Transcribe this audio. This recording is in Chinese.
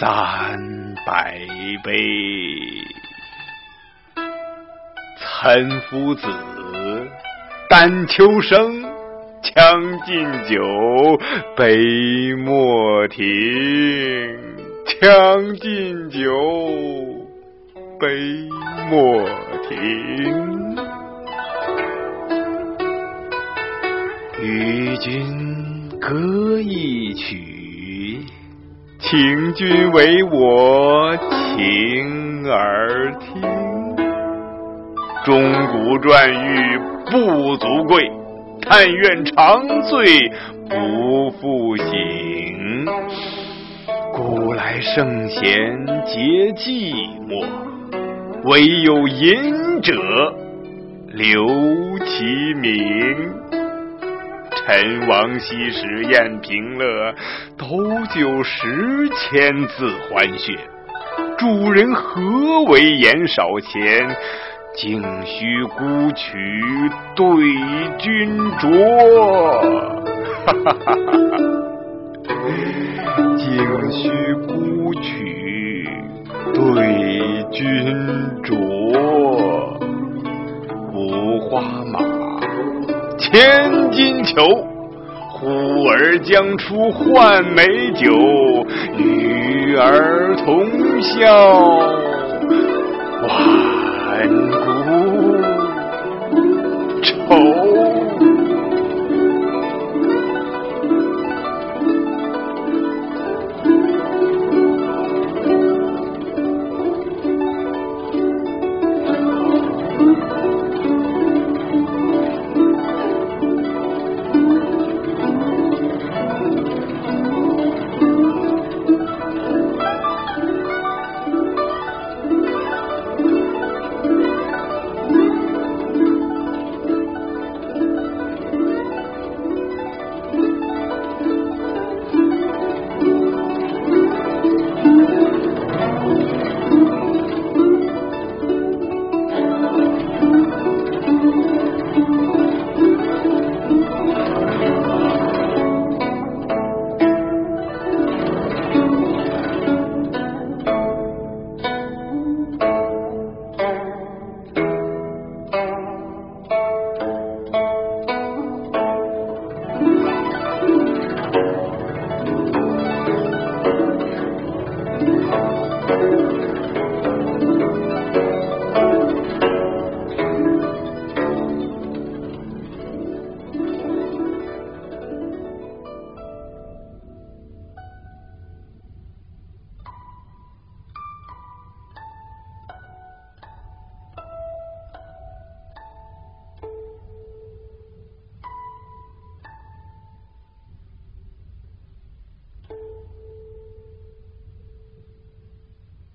三百杯。岑夫子，丹丘生。将进酒，杯莫停。将进酒，杯莫停。与君歌一曲，请君为我倾耳听。钟鼓馔玉不足贵。但愿长醉不复醒，古来圣贤皆寂寞，惟有饮者留其名。陈王昔时宴平乐，斗酒十千恣欢谑。主人何为言少钱？径须沽取对君酌，哈哈哈哈径须沽取对君酌。五花马，千金裘，呼儿将出换美酒，与尔同销。